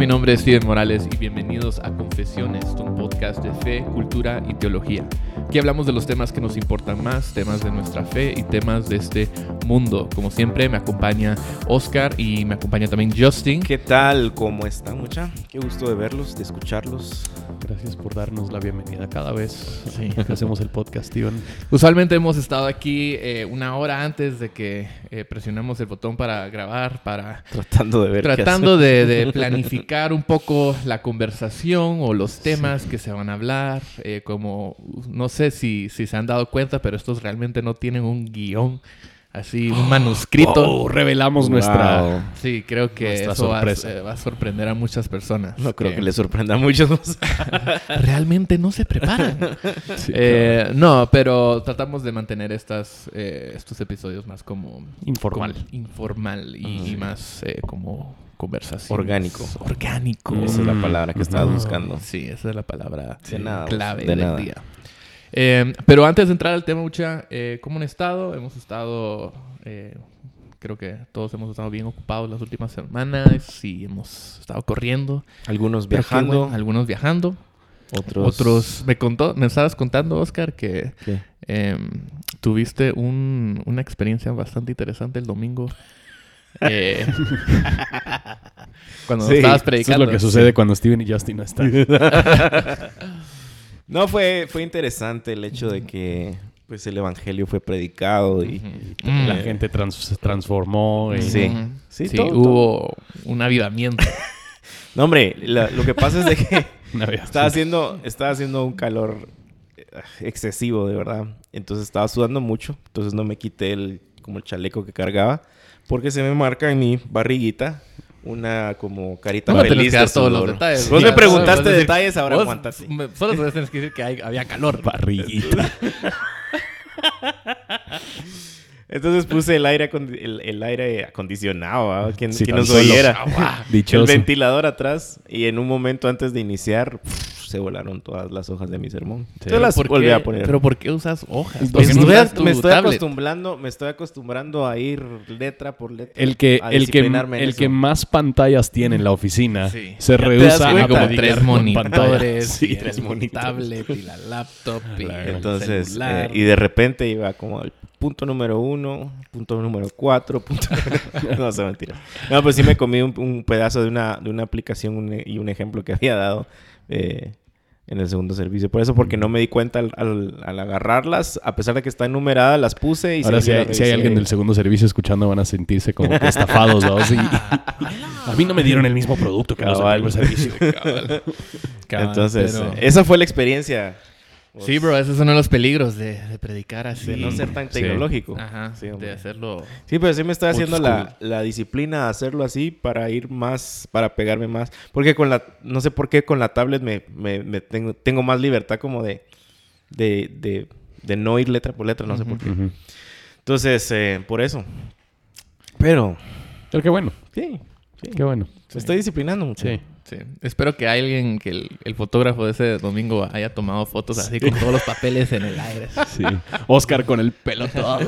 mi nombre es Steven Morales y bienvenidos a Confesiones, un podcast de fe, cultura y teología. Aquí hablamos de los temas que nos importan más, temas de nuestra fe y temas de este mundo. Como siempre, me acompaña Oscar y me acompaña también Justin. ¿Qué tal? ¿Cómo están, mucha? Qué gusto de verlos, de escucharlos. Gracias por darnos la bienvenida cada vez que hacemos el podcast, Steven. Usualmente hemos estado aquí eh, una hora antes de que eh, presionemos el botón para grabar, para Tratando de ver tratando de, de planificar un poco la conversación o los temas que se van a hablar. eh, como no sé si, si se han dado cuenta, pero estos realmente no tienen un guion, así un manuscrito. Oh, revelamos nuestra... Sí, creo que Nuestra eso va, a- sorpresa. eh, va a sorprender a muchas personas. No creo que les sorprenda a muchos. realmente no se preparan. Sí, Eh, no, pero tratamos de mantener estas, eh, estos episodios más como Informal. como informal y, Ajá. y más eh, como conversación. Orgánico. Orgánico. Esa es la palabra que estaba Ujú. buscando. Sí, esa es la palabra De nada, clave de del nada. día. Eh, pero antes de entrar al tema, Ucha, eh, ¿cómo han estado? Hemos estado, eh, creo que todos hemos estado bien ocupados las últimas semanas y hemos estado corriendo. Algunos viajando, bueno, algunos viajando. otros... Otros, me contó, me estabas contando, Oscar, que em, tuviste un- una experiencia bastante interesante el domingo. Eh, cuando Sí, estabas Eso es predicando. lo que sucede cuando Steven y Justin no están. No, fue, fue interesante el hecho de que pues el evangelio fue predicado y... Mm. La gente trans- se transformó. y- Sí. Sí, Sí, todo, hubo un avivamiento. No, hombre, la- lo que pasa es de que estaba haciendo, estaba haciendo un calor eh, excesivo, de verdad. Entonces estaba sudando mucho. Entonces no me quité el, como el chaleco que cargaba. Porque se me marca en mi barriguita una como carita No feliz de todos los detalles. Vos Sí, me preguntaste detalles, ahora me- Solo te tienes que decir que hay- había calor. Barriguita. Entonces puse el aire, el, el aire acondicionado, ¿ah? quien, Sí, quien nos oyera. El Dichoso. ventilador atrás y en un momento antes de iniciar pff, se volaron todas las hojas de mi sermón. Sí. Entonces las ¿Por volví qué? a poner. Pero ¿por qué usas hojas? me ¿Por qué no estoy, usas tu me estoy tablet? acostumbrando, me estoy acostumbrando a ir letra por letra. El que, a el que, el que más pantallas tiene en la oficina Sí. se cuenta. a como tres monitores, y el tres monitores. tablet y la laptop y el Entonces, celular. eh, y de repente iba como punto número uno, punto número cuatro, punto... no, se mentira. No, pues sí me comí un, un pedazo de una, de una aplicación un- y un ejemplo que había dado eh, en el segundo servicio. Por eso, porque no me di cuenta al, al- al agarrarlas, a pesar de que está enumerada, las puse y... Ahora, si hay, si hay alguien del segundo servicio escuchando, van a sentirse como que estafados. ¿no? Sí. A mí no me dieron el mismo producto que los del primer servicio. Cabal. Cabal, Entonces, pero- esa fue la experiencia. Pues, Sí, bro, ese es uno de los peligros de, de predicar así. De no ser tan Sí. tecnológico. Ajá, Sí, de hacerlo... Sí, pero sí me estoy haciendo la, la disciplina de hacerlo así para ir más, para pegarme más. Porque con la, no sé por qué con la tablet me, me, me tengo, tengo más libertad como de, de, de, de no ir letra por letra, no sé por qué. Entonces, eh, por eso. Pero, Pero qué bueno, sí, sí. qué bueno. Me estoy disciplinando mucho. Sí. Sí. Espero que alguien, que el, el fotógrafo de ese domingo haya tomado fotos así con todos los papeles en el aire. Sí. Oscar con el pelo todo.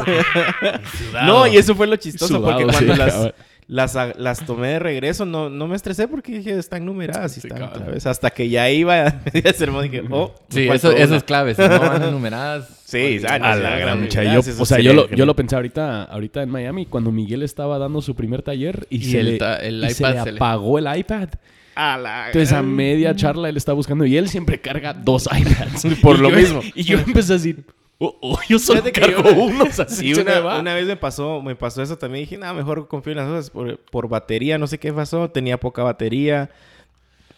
No, y eso fue lo chistoso, Sudado, porque cuando sí, las, las, tomé de regreso, no, no me estresé porque dije, están numeradas y Sí, están otra vez. Hasta que ya iba a el sermón, dije, oh, Sí, eso, es clave. Si no van enumeradas... Sí, ah, A la gran mucha. Yo, o sea, yo lo, yo lo pensé ahorita, ahorita en Miami cuando Miguel estaba dando su primer taller y, Y se, el le, el y se iPad le se le- apagó el iPad. A la Entonces a media charla él está buscando y él siempre carga dos iPads. Por Y lo yo- mismo. Y yo empecé a decir, oh, oh, yo solo cargo yo- uno. o sea, así una, va. una vez me pasó, me pasó eso también. Dije, nada, mejor confío en las cosas por, por batería. No sé qué pasó. Tenía poca batería.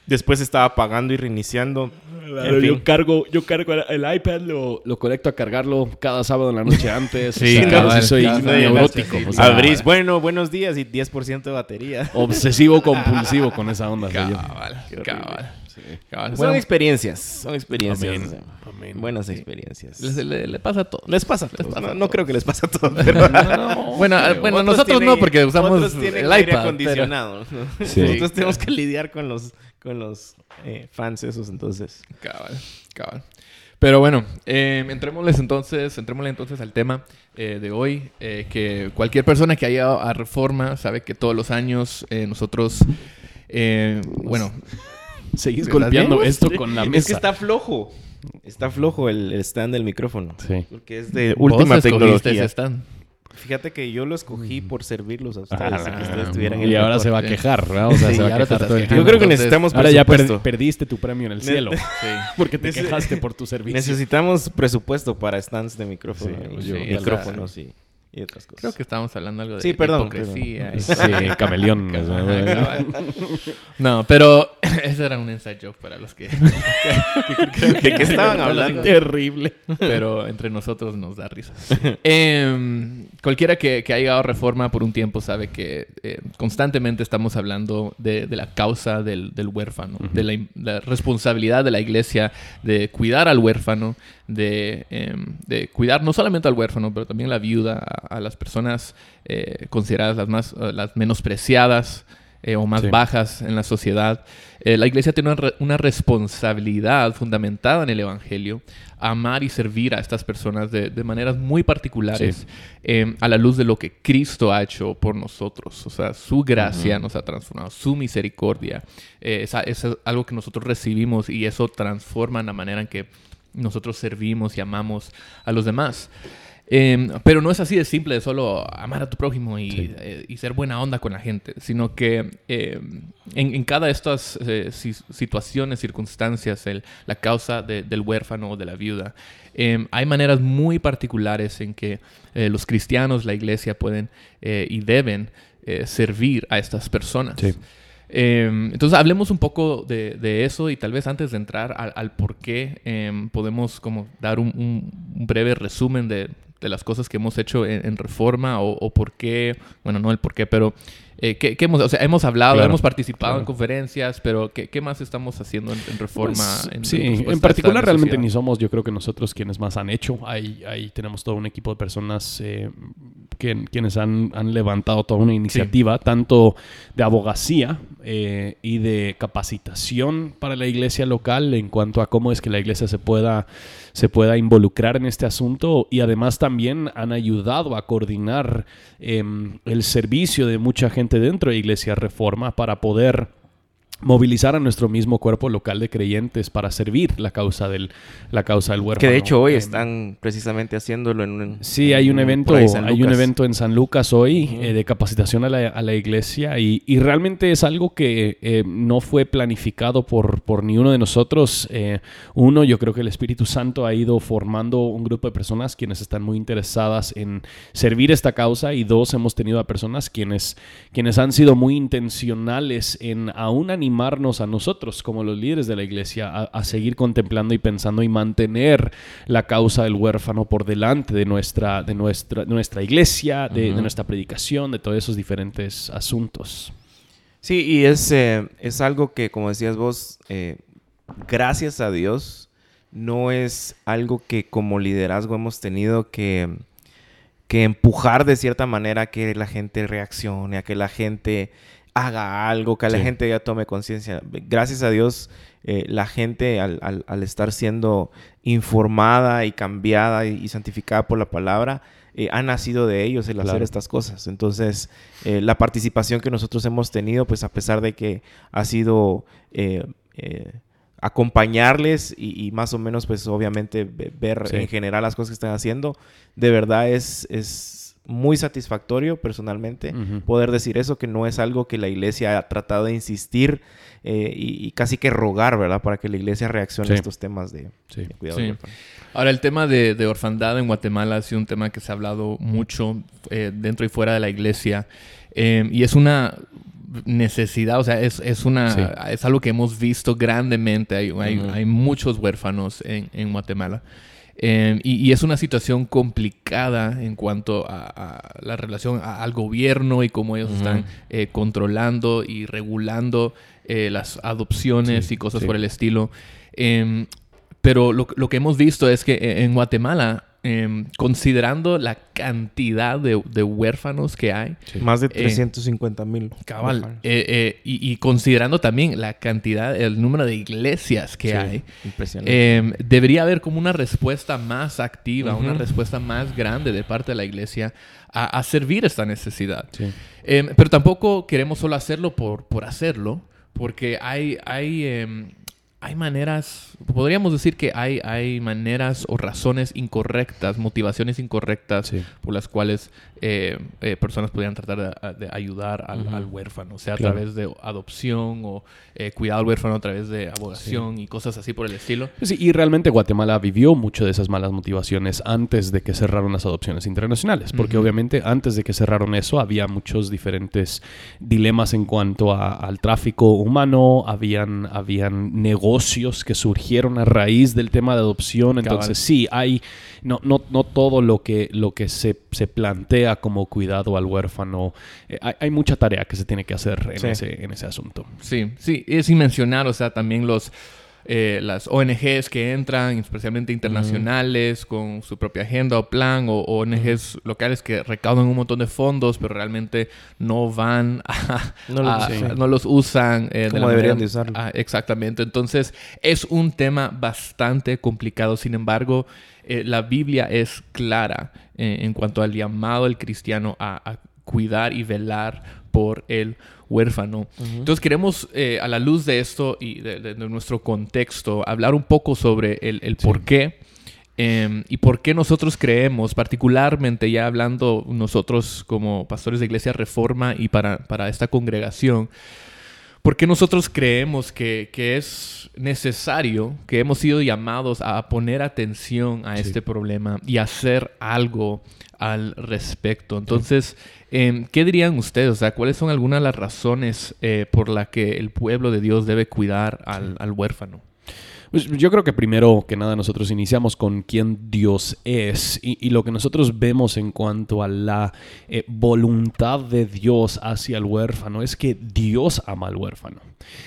Después estaba apagando y reiniciando. Claro, En fin. yo cargo, yo cargo el, el iPad, lo, lo conecto a cargarlo cada sábado en la noche antes. Sí, o sea, cabal, sí soy neurótico. Sí, o sea, Abrís, bueno, buenos días y 10% de batería. Obsesivo compulsivo con esa onda. soy yo. Cabal, cabal. cabal. Son Bueno, experiencias. Son experiencias. Amén. Amén. Buenas experiencias. les- le, le pasa a todos. Les pasa Les pasa No, a no todos. creo que les pase a todos. pero- Bueno, ah, bueno Otros nosotros tienen- no, porque usamos el aire iPad. pero- acondicionado. ¿no? Sí. Nosotros tenemos que lidiar con los, con los eh, fans esos, entonces. Cabal, cabal. Pero bueno, eh, entrémosles entonces, entrémosle entonces al tema eh, de hoy, eh, que cualquier persona que haya ido a Reforma sabe que todos los años eh, nosotros Eh, bueno, Seguís ¿Estás golpeando bien? esto con la mesa. Es que está flojo. Está flojo el, el stand del micrófono. Sí. Porque es de última tecnología. ese stand. Fíjate que yo lo escogí por servirlos a ustedes. Ah, que ustedes tuvieran el y ahora mejor. se va a quejar, ¿verdad? O sea, Sí, se va a ahora te quejar estás todo el quejando. tiempo. Yo creo que Entonces, necesitamos Ahora ya per- perdiste tu premio en el cielo. Sí. Porque te quejaste por tu servicio. Necesitamos presupuesto para stands de micrófono. Sí, yo- micrófonos y, y otras cosas. Creo que estábamos hablando algo de Sí, perdón, hipocresía. y- Sí, camaleón. Ajá, cabal. No, pero ese era un inside joke para los que... ¿De qué estaban hablando? Terrible. pero entre nosotros nos da risa. Em, cualquiera que, que haya llegado a Reforma por un tiempo sabe que eh, constantemente estamos hablando de, de la causa del, del huérfano, de la, responsabilidad de la iglesia de cuidar al huérfano, de, em, de cuidar no solamente al huérfano, pero también la viuda, a, a las personas eh, consideradas las, más, las menospreciadas eh, o más Sí. bajas en la sociedad. Eh, la iglesia tiene una, re- una responsabilidad fundamentada en el Evangelio, amar y servir a estas personas de, de maneras muy particulares Sí. eh, a la luz de lo que Cristo ha hecho por nosotros. O sea, su gracia nos ha transformado, su misericordia. eh, es, algo que nosotros recibimos y eso transforma la manera en que nosotros servimos y amamos a los demás. Eh, pero no es así de simple de solo amar a tu prójimo y, Sí. eh, y ser buena onda con la gente, sino que eh, en, en cada de estas eh, si- situaciones, circunstancias, el- la causa de- del huérfano o de la viuda, eh, hay maneras muy particulares en que eh, los cristianos, la iglesia pueden y deben servir a estas personas. Sí. Eh, entonces hablemos un poco de, de eso y tal vez antes de entrar al, al por qué eh, podemos como dar un, un- un breve resumen de, de las cosas que hemos hecho en, en Reforma o, o por qué, bueno, no el por qué, pero eh, ¿qué, qué hemos, o sea, hemos hablado, Claro, hemos participado en conferencias, pero ¿qué, qué más estamos haciendo en, en Reforma? Pues, en sí, en particular realmente ni somos, yo creo que nosotros quienes más han hecho. Ahí, ahí tenemos todo un equipo de personas eh, que- quienes han, han levantado toda una iniciativa, tanto de abogacía eh, y de capacitación para la iglesia local en cuanto a cómo es que la iglesia se pueda, se pueda involucrar en este asunto y además también han ayudado a coordinar em, el servicio de mucha gente dentro de Iglesia Reforma para poder movilizar a nuestro mismo cuerpo local de creyentes para servir la causa del, la causa del huérfano. Que de hecho hoy Em, están precisamente haciéndolo en un... Sí, hay un en- evento, hay un evento en San Lucas hoy Ujú. eh, de capacitación a la, a la iglesia y, y realmente es algo que eh, no fue planificado por, por ni uno de nosotros. Eh, uno, yo creo que el Espíritu Santo ha ido formando un grupo de personas quienes están muy interesadas en servir esta causa y dos, hemos tenido a personas quienes, quienes han sido muy intencionales en aún animarnos a nosotros como los líderes de la iglesia a, a seguir contemplando y pensando y mantener la causa del huérfano por delante de nuestra, de nuestra, de nuestra iglesia, de, nuestra predicación, de todos esos diferentes asuntos. Sí, y es, eh, es algo que, como decías vos, eh, gracias a Dios, no es algo que como liderazgo hemos tenido que, que empujar de cierta manera a que la gente reaccione, a que la gente haga algo, que la gente ya tome conciencia. Gracias a Dios, eh, la gente al, al- al estar siendo informada y cambiada y, y santificada por la palabra, eh, ha nacido de ellos el hacer estas cosas. Entonces, eh, la participación que nosotros hemos tenido, pues a pesar de que ha sido acompañarles y, y más o menos, pues obviamente ve- ver Sí. en general las cosas que están haciendo, de verdad es, es muy satisfactorio personalmente poder decir eso, que no es algo que la iglesia ha tratado de insistir eh, y, y casi que rogar, ¿verdad? Para que la iglesia reaccione Sí. a estos temas de, Sí. de cuidado. Sí. Ahora, el tema de, de orfandad en Guatemala ha sido un tema que se ha hablado mucho eh, dentro y fuera de la iglesia. Eh, y es una necesidad, o sea, es, es, una, Sí. es algo que hemos visto grandemente. Hay, hay, hay muchos huérfanos en, en Guatemala. Eh, y, y es una situación complicada en cuanto a, a la relación a- al gobierno y cómo ellos están eh, controlando y regulando eh, las adopciones Sí, y cosas sí. por el estilo. Em, pero lo, lo que hemos visto es que eh, en Guatemala, em, considerando la cantidad de, de huérfanos que hay, Más de Eh, 350 mil. cabal, eh, eh, y, y considerando también la cantidad, el número de iglesias que Sí, hay, Impresionante. em, debería haber como una respuesta más activa, una respuesta más grande de parte de la iglesia a, a servir esta necesidad. Sí. Em, pero tampoco queremos solo hacerlo por, por hacerlo, porque hay, hay, hay maneras, podríamos decir que hay, hay maneras o razones incorrectas, motivaciones incorrectas Sí. por las cuales eh, eh, personas podrían tratar de, de ayudar al, Ujú. al huérfano, sea a través de adopción o eh, cuidado al huérfano a través de abogación y cosas así por el estilo. Sí, y realmente Guatemala vivió mucho de esas malas motivaciones antes de que cerraron las adopciones internacionales, porque obviamente antes de que cerraron eso había muchos diferentes dilemas en cuanto a- al tráfico humano, habían, habían negocios que surgieron a raíz del tema de adopción, entonces Cabal. sí, hay no, no, no todo lo que, lo que se, se plantea como cuidado al huérfano, eh, hay, hay mucha tarea que se tiene que hacer en, Sí. ese, en ese asunto. Sí, sí, es sin mencionar, o sea, también los eh, las ONGs que entran, especialmente internacionales, con su propia agenda o plan, o ONGs locales que recaudan un montón de fondos, pero realmente no van a, No lo- a- sí. no los usan eh, Como deberían manera- de usarlo. Ah, exactamente. Entonces, es un tema bastante complicado. Sin embargo, eh, la Biblia es clara eh, en cuanto al llamado del cristiano a, a cuidar y velar por el huérfano. Entonces queremos, eh, a la luz de esto y de, de- de nuestro contexto, hablar un poco sobre el, el por qué eh, y por qué nosotros creemos, particularmente ya hablando nosotros como pastores de Iglesia Reforma y para, para esta congregación, ¿Por qué nosotros creemos que, que es necesario, que hemos sido llamados a poner atención a Sí. este problema y hacer algo al respecto? Entonces, em, ¿qué dirían ustedes? O sea, ¿cuáles son algunas de las razones eh, por las que el pueblo de Dios debe cuidar al, al huérfano? Pues yo creo que primero que nada nosotros iniciamos con quién Dios es y, lo que nosotros vemos en cuanto a la eh, voluntad de Dios hacia el huérfano es que Dios ama al huérfano.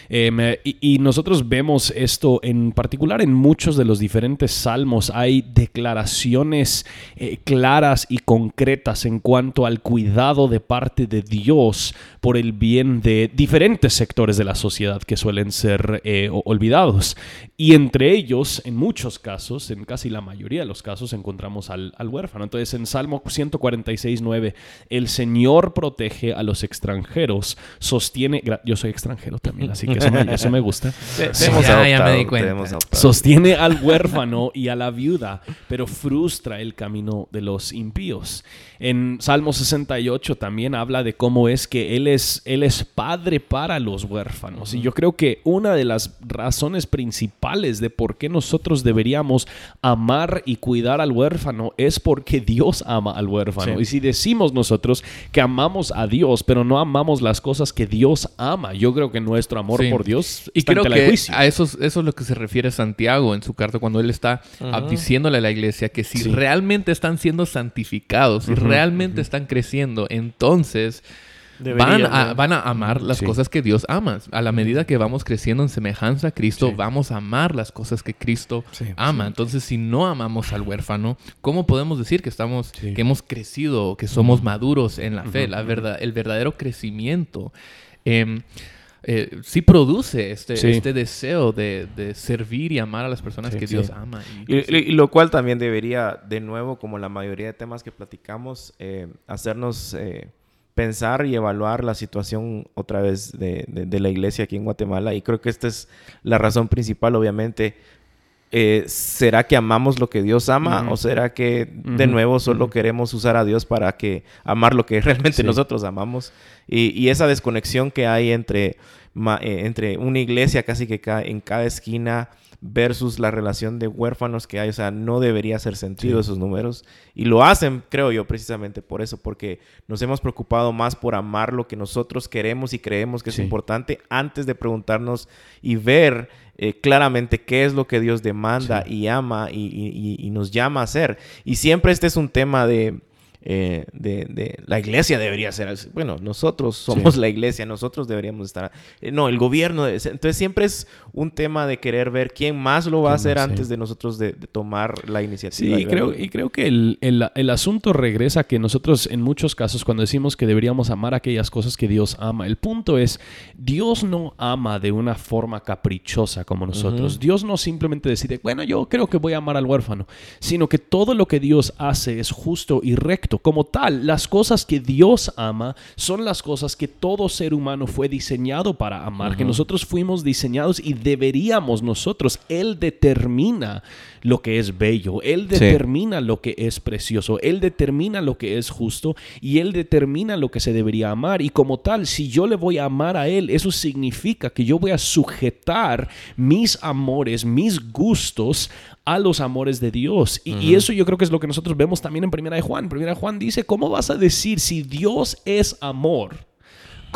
Em, eh, y, nosotros vemos esto en particular en muchos de los diferentes salmos. Hay declaraciones eh, claras y concretas en cuanto al cuidado de parte de Dios por el bien de diferentes sectores de la sociedad que suelen ser olvidados. Y entre ellos, en muchos casos, en casi la mayoría de los casos, encontramos al, al huérfano. Entonces, en Salmo 146, 9, el Señor protege a los extranjeros, sostiene... Yo soy extranjero también, así que eso me, eso me gusta. Ya- ya me di cuenta. Sostiene al huérfano y a la viuda, pero frustra el camino de los impíos. En Salmo 68 también habla de cómo es que Él es, él es padre para los huérfanos. Y yo creo que una de las razones principales de por qué nosotros deberíamos amar y cuidar al huérfano es porque Dios ama al huérfano. Sí. Y si decimos nosotros que amamos a Dios, pero no amamos las cosas que Dios ama, yo creo que nuestro amor Sí. por Dios Y está creo que juicio. a eso, es- eso es lo que se refiere Santiago en su carta cuando él está diciéndole a la iglesia que si Sí. realmente están siendo santificados, si realmente están creciendo, entonces van a, van a amar las Sí. cosas que Dios ama. A la medida que vamos creciendo en semejanza a Cristo, Sí. vamos a amar las cosas que Cristo Sí, ama. Entonces, si no amamos al huérfano, ¿cómo podemos decir que estamos, que hemos crecido, que somos maduros en la fe? La verdad, el verdadero crecimiento. em, eh, sí produce este, Sí. este deseo de, de servir y amar a las personas Sí, que sí. Dios ama. Y- Y, y- y lo cual también debería, de nuevo, como la mayoría de temas que platicamos, eh, hacernos eh, pensar y evaluar la situación otra vez de, de- de la iglesia aquí en Guatemala. Y creo que esta es la razón principal, obviamente. Eh, ¿Será que amamos lo que Dios ama o será que de nuevo solo queremos usar a Dios para que amar lo que realmente Sí. nosotros amamos? Y, y esa desconexión que hay entre, ma- eh, entre una iglesia casi que ca- en cada esquina versus la relación de huérfanos que hay, o sea, no debería hacer sentido Sí. esos números. Y lo hacen, creo yo, precisamente por eso, porque nos hemos preocupado más por amar lo que nosotros queremos y creemos que es importante antes de preguntarnos y ver eh, claramente qué es lo que Dios demanda Sí. y ama y- y nos llama a hacer. Y siempre este es un tema de, eh, de, de- la iglesia debería ser así. Bueno, nosotros somos la iglesia, nosotros deberíamos estar... eh, no, el gobierno... Entonces siempre es un tema de querer ver quién más lo va a ¿Quién hacer sí. antes de nosotros de, de tomar la Sí, iniciativa. y creo, y creo que el, el- el asunto regresa que nosotros en muchos casos cuando decimos que deberíamos amar aquellas cosas que Dios ama, el punto es, Dios no ama de una forma caprichosa como nosotros. Dios no simplemente decide, bueno, yo creo que voy a amar al huérfano, sino que todo lo que Dios hace es justo y recto Como tal, las cosas que Dios ama son las cosas que todo ser humano fue diseñado para amar, que nosotros fuimos diseñados y deberíamos nosotros. Él determina lo que es bello, Él determina lo que es precioso, Él determina lo que es justo y Él determina lo que se debería amar. Y como tal, si yo le voy a amar a Él, eso significa que yo voy a sujetar mis amores, mis gustos a los amores de Dios. Y, eso yo creo que es lo que nosotros vemos también en Primera de Juan. Primera de Juan dice, ¿cómo vas a decir si Dios es amor?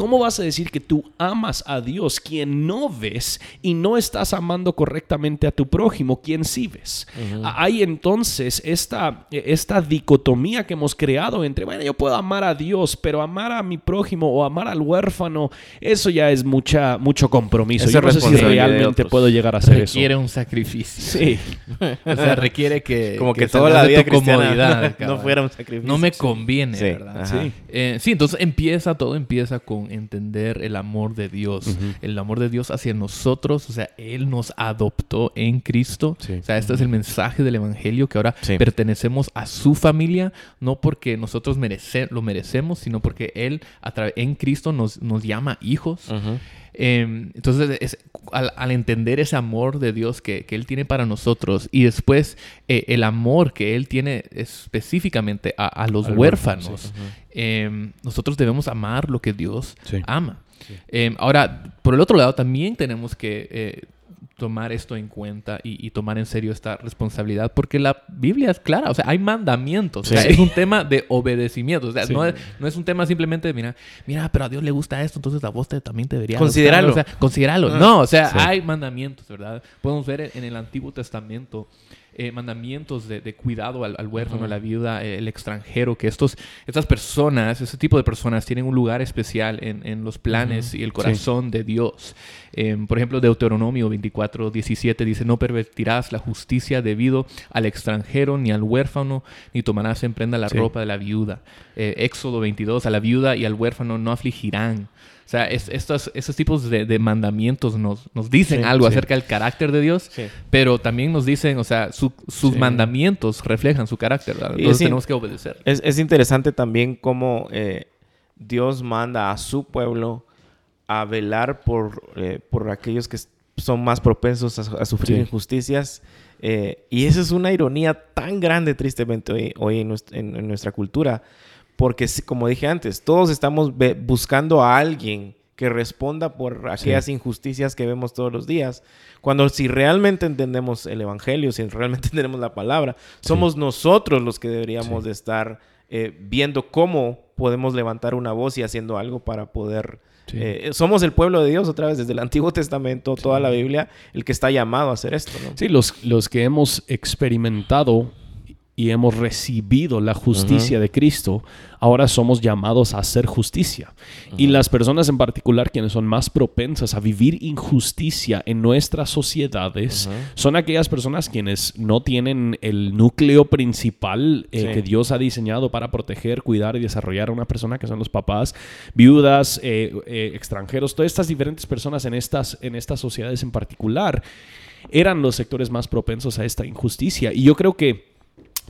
¿Cómo vas a decir que tú amas a Dios quien no ves y no estás amando correctamente a tu prójimo quien sí ves? Hay entonces esta, esta dicotomía que hemos creado entre, bueno, yo puedo amar a Dios, pero amar a mi prójimo o amar al huérfano, eso ya es mucha, mucho compromiso. yo no sé si realmente puedo llegar a hacer eso. Requiere un sacrificio. Sí. o sea, requiere que... Como que, toda la vida comodidad no fuera un sacrificio. No me conviene, ¿verdad? Sí. Eh, sí, entonces empieza, todo empieza con entender el amor de Dios, el amor de Dios hacia nosotros, o sea, Él nos adoptó en Cristo, o sea, este es el mensaje del Evangelio, que ahora pertenecemos a su familia, no porque nosotros lo merecemos, sino porque Él a en Cristo nos, nos llama hijos. Em, entonces, al, entender ese amor de Dios que, Él tiene para nosotros y después eh, el amor que Él tiene específicamente a, los huérfanos, em, nosotros debemos amar lo que Dios ama. Em, ahora, por el otro lado, también tenemos que eh, tomar esto en cuenta y, tomar en serio esta responsabilidad, porque la Biblia es clara, o sea, hay mandamientos, o sea, es un tema de obedecimiento, o sea, no, es, un tema simplemente de, mira, mira, pero a Dios le gusta esto, entonces a vos también te debería considerarlo, o sea, considerarlo, ah. no, o sea, hay mandamientos, ¿verdad? Podemos ver en el Antiguo Testamento eh, mandamientos de, cuidado al, huérfano, a la viuda, eh, el extranjero, que estos, estas personas, ese tipo de personas tienen un lugar especial en, los planes y el corazón de Dios. Em, por ejemplo, Deuteronomio 24, 17 dice, no pervertirás la justicia debido al extranjero ni al huérfano, ni tomarás en prenda la ropa de la viuda. Eh, Éxodo 22, a la viuda y al huérfano no afligirán. O sea, estos, tipos de, mandamientos nos, nos dicen algo acerca del carácter de Dios, pero también nos dicen, o sea, sus mandamientos reflejan su carácter, ¿verdad? Entonces tenemos que obedecer. Es, interesante también cómo eh, Dios manda a su pueblo a velar por, eh, por aquellos que son más propensos a, sufrir injusticias. Eh, y eso es una ironía tan grande, tristemente, hoy, hoy en nuestra cultura porque como dije antes, todos estamos buscando a alguien que responda por aquellas injusticias que vemos todos los días. Cuando si realmente entendemos el Evangelio, si realmente entendemos la palabra, somos nosotros los que deberíamos de estar eh, viendo cómo podemos levantar una voz y haciendo algo para poder... Eh, somos el pueblo de Dios otra vez desde el Antiguo Testamento, toda la Biblia, el que está llamado a hacer esto. Sí, los, los que hemos experimentado y hemos recibido la justicia de Cristo, ahora somos llamados a hacer justicia. Y las personas en particular quienes son más propensas a vivir injusticia en nuestras sociedades son aquellas personas quienes no tienen el núcleo principal eh, que Dios ha diseñado para proteger, cuidar y desarrollar a una persona, que son los papás, viudas, eh, eh, extranjeros, todas estas diferentes personas en estas, en estas sociedades en particular eran los sectores más propensos a esta injusticia. Y yo creo que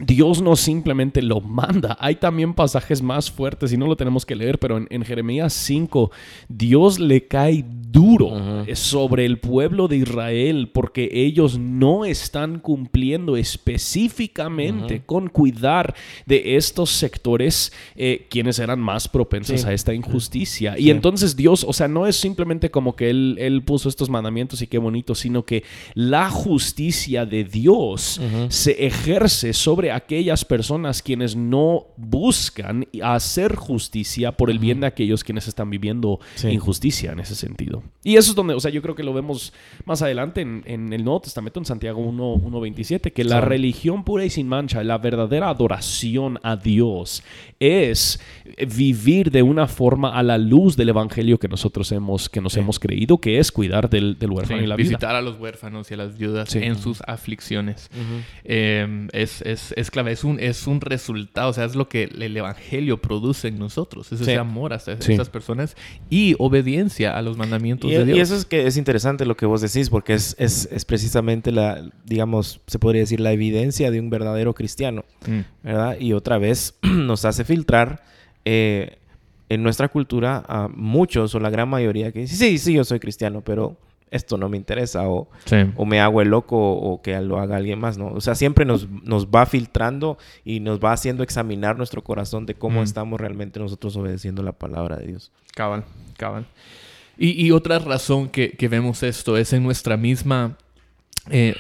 Dios no simplemente lo manda. Hay también pasajes más fuertes y no lo tenemos que leer, pero en, Jeremías 5, Dios le cae duro sobre el pueblo de Israel porque ellos no están cumpliendo específicamente con cuidar de estos sectores eh, quienes eran más propensos a esta injusticia. Y entonces Dios, o sea, no es simplemente como que él, él, puso estos mandamientos y qué bonito, sino que la justicia de Dios se ejerce sobre aquellas personas quienes no buscan hacer justicia por el bien de aquellos quienes están viviendo injusticia en ese sentido. Y eso es donde, o sea, yo creo que lo vemos más adelante en, el Nuevo Testamento, en Santiago 1.27, que la religión pura y sin mancha, la verdadera adoración a Dios es vivir de una forma a la luz del evangelio que nosotros hemos, que nos hemos creído, que es cuidar del, huérfano y la visitar a los huérfanos y a las viudas en sus aflicciones. Es, es es, es clave, es un, es un resultado, o sea, es lo que el Evangelio produce en nosotros, es Sí. ese amor hacia Sí. esas personas y obediencia a los mandamientos Y, de Dios. y eso es que es interesante lo que vos decís, porque es, es, es precisamente la, digamos, se podría decir la evidencia de un verdadero cristiano, Mm. ¿verdad? Y otra vez nos hace filtrar eh, en nuestra cultura a muchos o la gran mayoría que dicen, sí, sí, yo soy cristiano, pero esto no me interesa o, Sí. o me hago el loco o que lo haga alguien más, ¿no? O sea, siempre nos, nos va filtrando y nos va haciendo examinar nuestro corazón de cómo Mm. estamos realmente nosotros obedeciendo la palabra de Dios. Cabal, cabal. Y, y otra razón que, que vemos esto es en nuestra misma eh,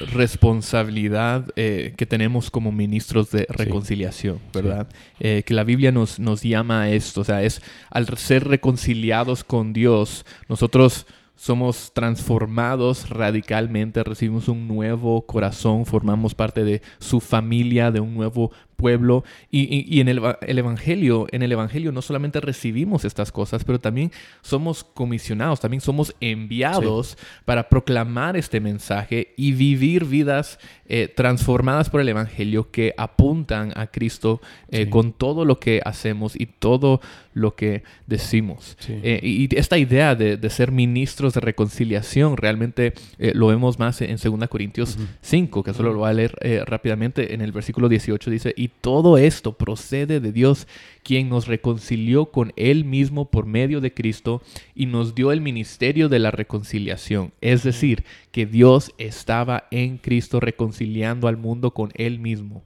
responsabilidad eh, que tenemos como ministros de reconciliación, ¿verdad? Eh, que la Biblia nos, nos llama a esto, o sea, es al ser reconciliados con Dios, nosotros somos transformados radicalmente, recibimos un nuevo corazón, formamos parte de su familia, de un nuevo pueblo y, y- y en el, eva- el evangelio en el evangelio no solamente recibimos estas cosas pero también somos comisionados también somos enviados para proclamar este mensaje y vivir vidas eh, transformadas por el evangelio que apuntan a Cristo eh, Sí. con todo lo que hacemos y todo lo que decimos Sí. Eh, y y esta idea de, de ser ministros de reconciliación realmente lo vemos más en 2 Corintios 5, que solo lo voy a leer rápidamente. En el versículo 18 dice, y todo esto procede de Dios, quien nos reconcilió con Él mismo por medio de Cristo y nos dio el ministerio de la reconciliación. Es decir, que Dios estaba en Cristo reconciliando al mundo con Él mismo.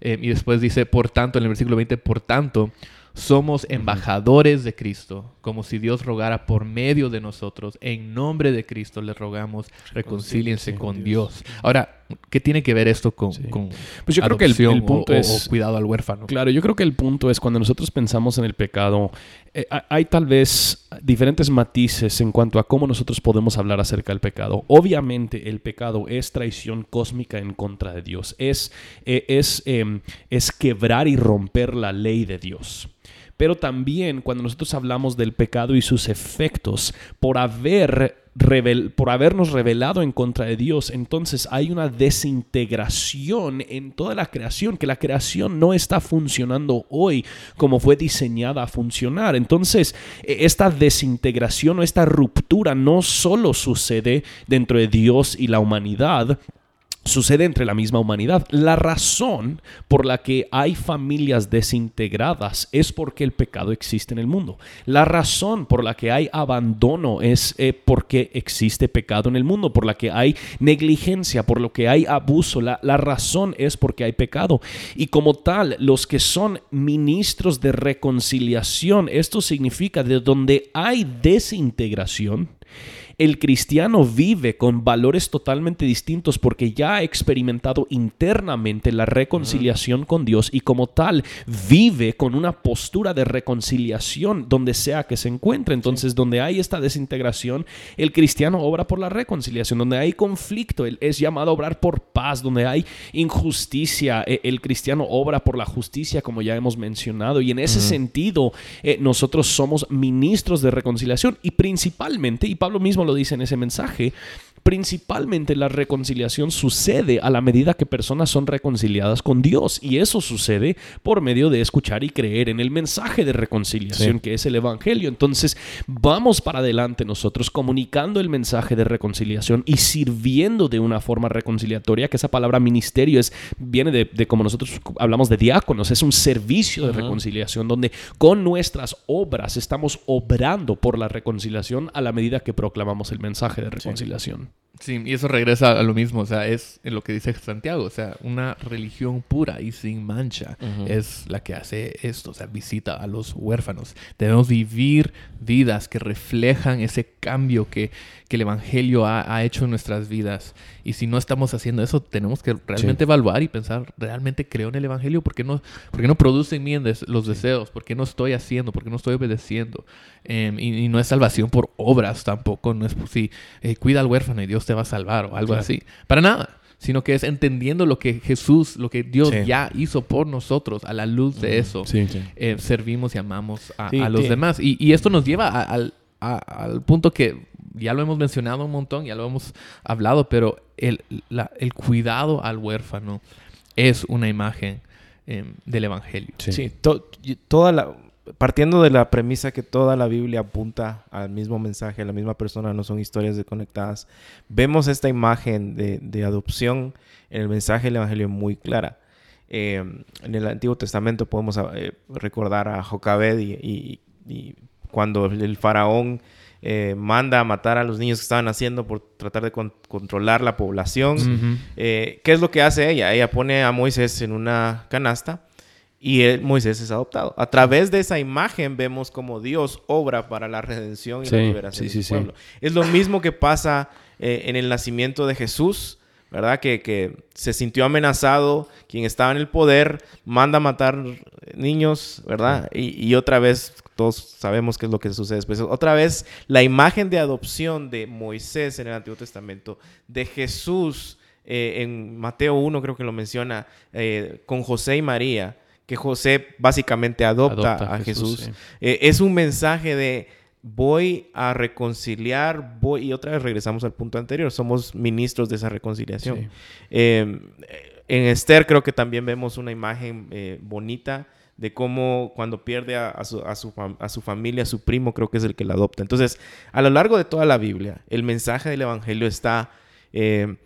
Eh, y después dice, por tanto, en el versículo 20, por tanto, somos embajadores de Cristo, como si Dios rogara por medio de nosotros. En nombre de Cristo les rogamos, reconcíliense con Dios. Ahora, ¿qué tiene que ver esto con, Sí. con Pues yo creo que el- punto o- es- o cuidado al huérfano? Claro, yo creo que el punto es cuando nosotros pensamos en el pecado, eh, ha- hay tal vez diferentes matices en cuanto a cómo nosotros podemos hablar acerca del pecado. Obviamente el pecado es traición cósmica en contra de Dios, es, eh, es, em, es quebrar y romper la ley de Dios. Pero también cuando nosotros hablamos del pecado y sus efectos, por haber por habernos revelado en contra de Dios, entonces hay una desintegración en toda la creación, que la creación no está funcionando hoy como fue diseñada a funcionar. Entonces, e- esta desintegración o esta ruptura no solo sucede dentro de Dios y la humanidad, sucede entre la misma humanidad. La razón por la que hay familias desintegradas es porque el pecado existe en el mundo. La razón por la que hay abandono es eh, porque existe pecado en el mundo, por la que hay negligencia, por lo que hay abuso. La, la razón es porque hay pecado. Y como tal, los que son ministros de reconciliación, esto significa de donde hay desintegración, el cristiano vive con valores totalmente distintos porque ya ha experimentado internamente la reconciliación con Dios y como tal vive con una postura de reconciliación donde sea que se encuentre. Entonces, donde hay esta desintegración, el cristiano obra por la reconciliación. Donde hay conflicto, él es llamado a obrar por paz. Donde hay injusticia, eh, el cristiano obra por la justicia, como ya hemos mencionado. Y en ese sentido, eh, nosotros somos ministros de reconciliación y principalmente, y Pablo mismo lo en ese mensaje, principalmente la reconciliación sucede a la medida que personas son reconciliadas con Dios y eso sucede por medio de escuchar y creer en el mensaje de reconciliación Sí. que es el Evangelio. Entonces vamos para adelante nosotros comunicando el mensaje de reconciliación y sirviendo de una forma reconciliatoria, que esa palabra ministerio es, viene de, de como nosotros hablamos de diáconos, es un servicio de reconciliación donde con nuestras obras estamos obrando por la reconciliación a la medida que proclamamos el mensaje de reconciliación. Sí, y eso regresa a lo mismo, o sea, es en lo que dice Santiago, o sea, una religión pura y sin mancha es la que hace esto, o sea, visita a los huérfanos. Debemos vivir vidas que reflejan ese cambio que, que el Evangelio ha, ha hecho en nuestras vidas. Y si no estamos haciendo eso, tenemos que realmente evaluar y pensar, ¿realmente creo en el Evangelio? ¿Por qué no, por qué no produce en mí los deseos? ¿Por qué no estoy haciendo? ¿Por qué no estoy obedeciendo? Em, y, y no es salvación por obras tampoco, no es por si eh, cuida al huérfano y Dios te va a salvar o algo Claro. así. Para nada. Sino que es entendiendo lo que Jesús, lo que Dios Sí. ya hizo por nosotros, a la luz de eso, Sí. eh, servimos y amamos a, Sí, a los sí. demás. Y, y esto nos lleva a- al, a- al punto que ya lo hemos mencionado un montón, ya lo hemos hablado, pero el, la- el cuidado al huérfano es una imagen em, del Evangelio. Sí, toda la, partiendo de la premisa que toda la Biblia apunta al mismo mensaje, a la misma persona, no son historias desconectadas, vemos esta imagen de, adopción en el mensaje del Evangelio muy clara. Em, en el Antiguo Testamento podemos eh, recordar a Jocabed y, cuando el faraón eh, manda a matar a los niños que estaban naciendo por tratar de controlar la población. Eh, ¿Qué es lo que hace ella? Ella pone a Moisés en una canasta y Moisés es adoptado. A través de esa imagen vemos como Dios obra para la redención y la liberación del pueblo. Es lo mismo que pasa eh, en el nacimiento de Jesús. ¿verdad? Que, se sintió amenazado, quien estaba en el poder, manda a matar niños, ¿verdad? Y, otra vez, todos sabemos qué es lo que sucede después. Otra vez, la imagen de adopción de Moisés en el Antiguo Testamento, de Jesús eh, en Mateo 1, creo que lo menciona, eh, con José y María, que José básicamente adopta, a, Jesús. Eh, es un mensaje de voy a reconciliar, voy, y otra vez regresamos al punto anterior, somos ministros de esa reconciliación. Em, en Esther creo que también vemos una imagen eh, bonita de cómo cuando pierde a, su, a, su, familia, a su primo, creo que es el que la adopta. Entonces, a lo largo de toda la Biblia, el mensaje del Evangelio está eh,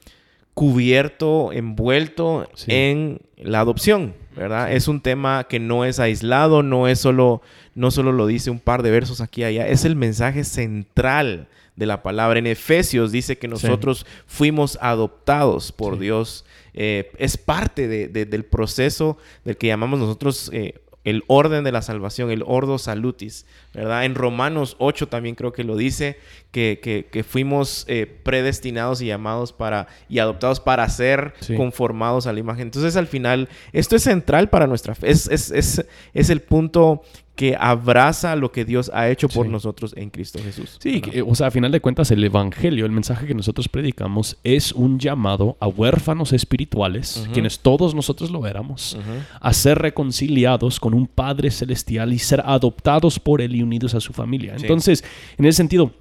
cubierto, envuelto en la adopción, ¿verdad? Es un tema que no es aislado, no es solo, no solo lo dice un par de versos aquí y allá, es el mensaje central de la palabra. En Efesios dice que nosotros fuimos adoptados por Dios. Eh, es parte del proceso del que llamamos nosotros eh, el orden de la salvación, el ordo salutis, ¿verdad? En Romanos 8 también creo que lo dice, que, que, fuimos eh, predestinados y llamados para, y adoptados para ser conformados a la imagen. Entonces al final, esto es central para nuestra fe, es, es, es, es el punto que abraza lo que Dios ha hecho por nosotros en Cristo Jesús. Sí, o sea, a final de cuentas el Evangelio, el mensaje que nosotros predicamos es un llamado a huérfanos espirituales, quienes todos nosotros lo éramos, a ser reconciliados con un Padre Celestial y ser adoptados por Él y unidos a su familia. Entonces, en ese sentido,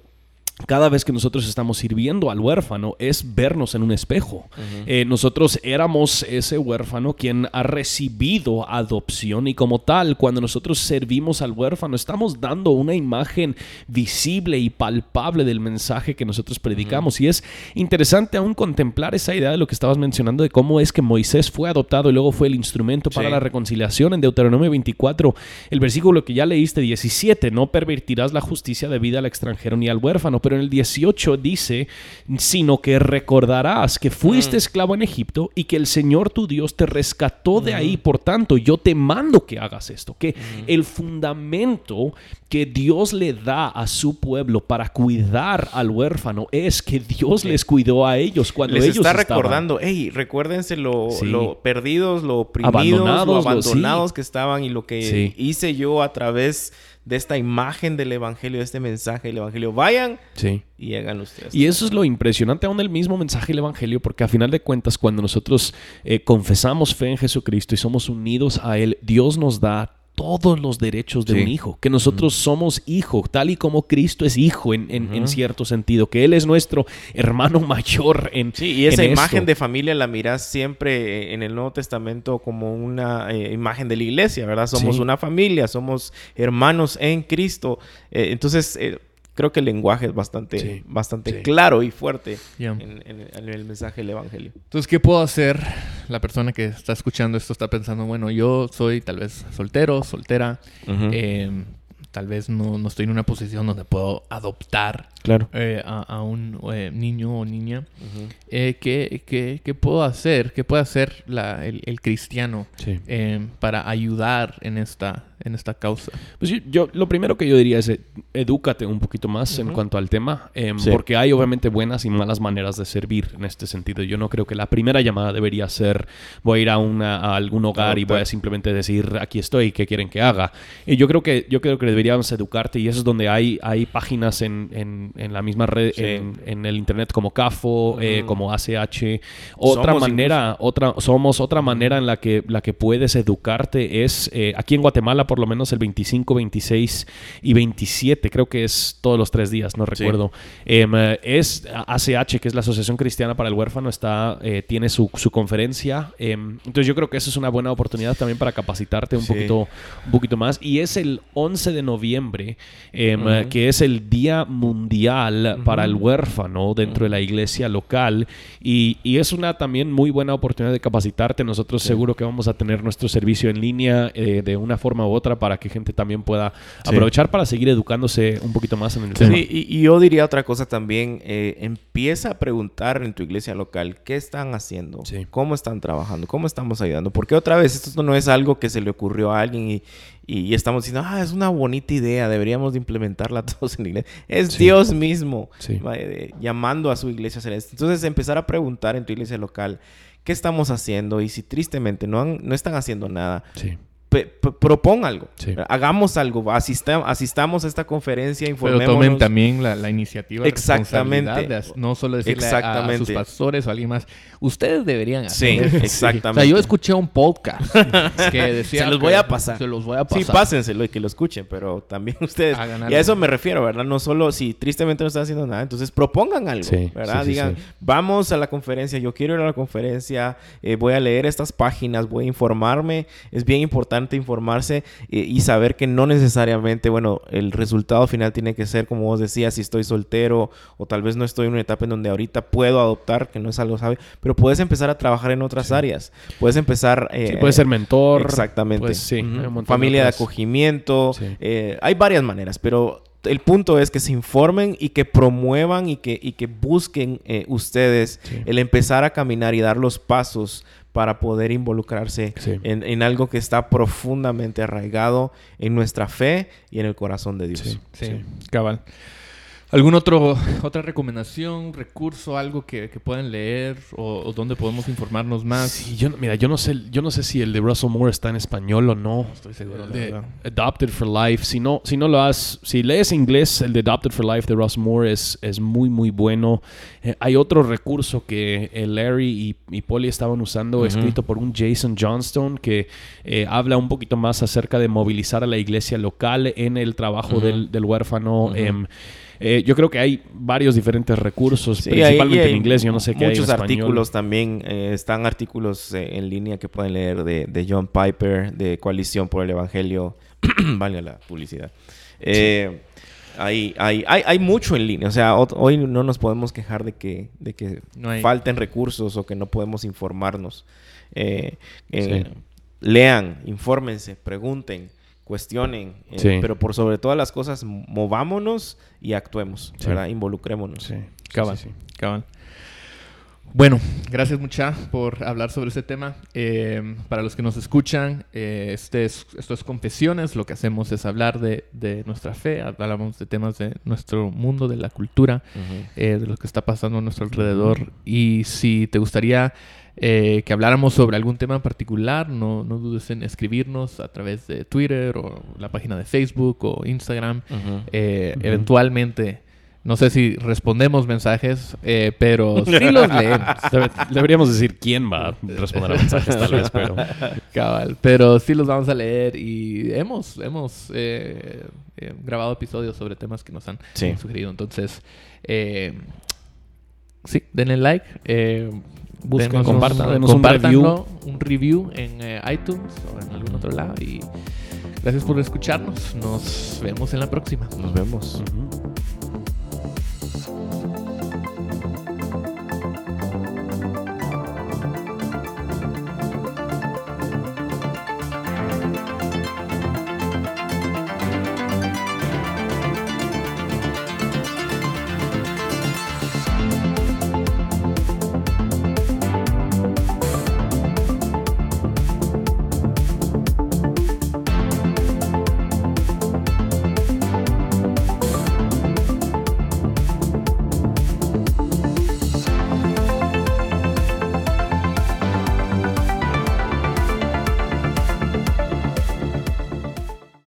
cada vez que nosotros estamos sirviendo al huérfano es vernos en un espejo. Eh, nosotros éramos ese huérfano quien ha recibido adopción y como tal, cuando nosotros servimos al huérfano, estamos dando una imagen visible y palpable del mensaje que nosotros predicamos. Y es interesante aún contemplar esa idea de lo que estabas mencionando de cómo es que Moisés fue adoptado y luego fue el instrumento para la reconciliación en Deuteronomio 24, el versículo que ya leíste 17, no pervertirás la justicia debida al extranjero ni al huérfano pero en el 18 dice, sino que recordarás que fuiste mm. esclavo en Egipto y que el Señor tu Dios te rescató de ahí, por tanto yo te mando que hagas esto, que el fundamento que Dios le da a su pueblo para cuidar al huérfano es que Dios les cuidó a ellos cuando les ellos está recordando, hey, recuérdense lo, perdidos, lo oprimidos, lo abandonados que estaban y lo que hice yo a través de esta imagen del Evangelio, de este mensaje del Evangelio. Vayan y hagan ustedes. Y eso es lo impresionante aún del mismo mensaje del Evangelio, porque a final de cuentas, cuando nosotros eh, confesamos fe en Jesucristo y somos unidos a Él, Dios nos da todos los derechos de un hijo, que nosotros somos hijo, tal y como Cristo es hijo en, cierto sentido, que Él es nuestro hermano mayor en Sí, y esa imagen de familia la miras siempre en el Nuevo Testamento como una eh, imagen de la iglesia, ¿verdad? Somos una familia, somos hermanos en Cristo. Eh, entonces, eh, creo que el lenguaje es bastante, bastante claro y fuerte en, el mensaje del Evangelio. Entonces, ¿qué puedo hacer? La persona que está escuchando esto está pensando, bueno, yo soy tal vez soltero, soltera, tal vez no, no, estoy en una posición donde puedo adoptar claro. Eh, a, un eh, niño o niña. Eh, ¿qué, qué, qué, puedo hacer? ¿Qué puede hacer la, el, el, cristiano para ayudar en esta, en esta causa? Pues yo, lo primero que yo diría es edúcate un poquito más en cuanto al tema, em, porque hay obviamente buenas y malas maneras de servir en este sentido. Yo no creo que la primera llamada debería ser voy a ir a, una, a algún hogar y voy a simplemente decir aquí estoy, ¿qué quieren que haga? Y yo creo que, yo creo que deberíamos educarte y eso es donde hay, hay páginas en, en- en la misma red, Sí. en, en el internet como CAFO, eh, como ACH. Otra Somos manera, otra, somos otra manera en la que, la que puedes educarte es eh, aquí en Guatemala por lo menos el 25, 26 y 27, creo que es todos los tres días, no recuerdo. Em, eh, es ACH, que es la Asociación Cristiana para el Huérfano, está, eh, tiene su, su conferencia. em, entonces yo creo que eso es una buena oportunidad también para capacitarte un, Sí. poquito, un poquito más. Y es el 11 de noviembre, em, que es el Día Mundial Para el Huérfano dentro de la iglesia local. Y, y es una también muy buena oportunidad de capacitarte. Nosotros seguro que vamos a tener nuestro servicio en línea eh, de una forma u otra para que gente también pueda Sí. aprovechar para seguir educándose un poquito más en el tema. Sí, y, y yo diría otra cosa también. eh, empieza a preguntar en tu iglesia local qué están haciendo, cómo están trabajando, cómo estamos ayudando. Porque otra vez, esto no es algo que se le ocurrió a alguien y, y- estamos diciendo, ah, es una bonita idea, deberíamos de implementarla todos en la iglesia. Es Sí. Dios mismo Sí. eh, llamando a su iglesia a hacer esto. Entonces, empezar a preguntar en tu iglesia local qué estamos haciendo y si tristemente no, han- no están haciendo nada, Sí. Propon algo. Sí. Hagamos algo. Asista- asistamos a esta conferencia, Pero informémonos. tomen también la, la iniciativa, Exactamente. de no solo decirle a- a, sus pastores o a alguien más, ustedes deberían Sí, hacer. O exactamente. sea, yo escuché un podcast que decía Se los voy a pasar. Se los voy a Sí, pasar. pásenselo y que lo escuchen, pero también ustedes. Y a eso me refiero, ¿verdad? No solo si tristemente no están haciendo nada, entonces propongan algo, Sí, ¿verdad? sí, sí, Digan, sí. vamos a la conferencia, yo quiero ir a la conferencia, eh, voy a leer estas páginas, voy a informarme. Es bien importante informarse eh, y saber que no necesariamente, bueno, el resultado final tiene que ser, como vos decías, si estoy soltero o tal vez no estoy en una etapa en donde ahorita puedo adoptar, que no es algo sabe, pero puedes empezar a trabajar en otras áreas. Puedes empezar... Sí, eh, puede ser mentor. Exactamente. Pues sí, Familia de, otras- acogimiento. Sí. eh, hay varias maneras, pero el punto es que se informen y que promuevan y que, y que busquen eh, ustedes Sí. el empezar a caminar y dar los pasos para poder involucrarse Sí. en, en algo que está profundamente arraigado en nuestra fe y en el corazón de Dios. Sí, Sí, sí. cabal. ¿Algún otro, otra recomendación, recurso, algo que, que puedan leer o, o donde podemos informarnos más? Sí, yo, mira, yo no sé, yo no sé si el de Russell Moore está en español o no. estoy seguro, El de verdad. Adopted for Life. Si no, si no lo has, si lees inglés, el de Adopted for Life de Russell Moore es, es muy, muy bueno. Eh, hay otro recurso que eh, Larry y, y Polly estaban usando, escrito por un Jason Johnstone, que eh, habla un poquito más acerca de movilizar a la iglesia local en el trabajo del, del huérfano. Eh, yo creo que hay varios diferentes recursos, Sí, principalmente hay- en inglés. Yo no sé qué hay en Muchos español. artículos también. eh, están artículos eh, en línea que pueden leer de, de John Piper, de Coalición por el Evangelio. Valga la publicidad. Eh, hay, hay, hay, hay mucho en línea. O sea, hoy no nos podemos quejar de que, de que No hay- falten recursos o que no podemos informarnos. Eh, eh, Sí. Lean, infórmense, pregunten, cuestionen. eh, Sí. Pero por sobre todas las cosas, movámonos y actuemos, Sí. ¿verdad? Involucrémonos. Sí, Cabal, sí, sí. cabal. Bueno, gracias mucha por hablar sobre este tema. Eh, para los que nos escuchan, eh, este es, esto es Confesiones. Lo que hacemos es hablar de, de nuestra fe, hablamos de temas de nuestro mundo, de la cultura, eh, de lo que está pasando a nuestro alrededor. Y si te gustaría eh, que habláramos sobre algún tema en particular, no, no dudes en escribirnos a través de Twitter o la página de Facebook o Instagram. Eh. Eventualmente, no sé si respondemos mensajes, eh, pero sí los leemos. Debe- deberíamos decir quién va a responder a mensajes, tal vez, pero. Cabal, pero sí los vamos a leer y hemos, hemos grabado episodios sobre temas que nos han Sí. sugerido. Entonces, sí, denle like. Busquen, denos compartan, un, denos un review en eh, iTunes o en algún otro lado. Y gracias por escucharnos. Nos vemos en la próxima. Nos vemos. Ujú.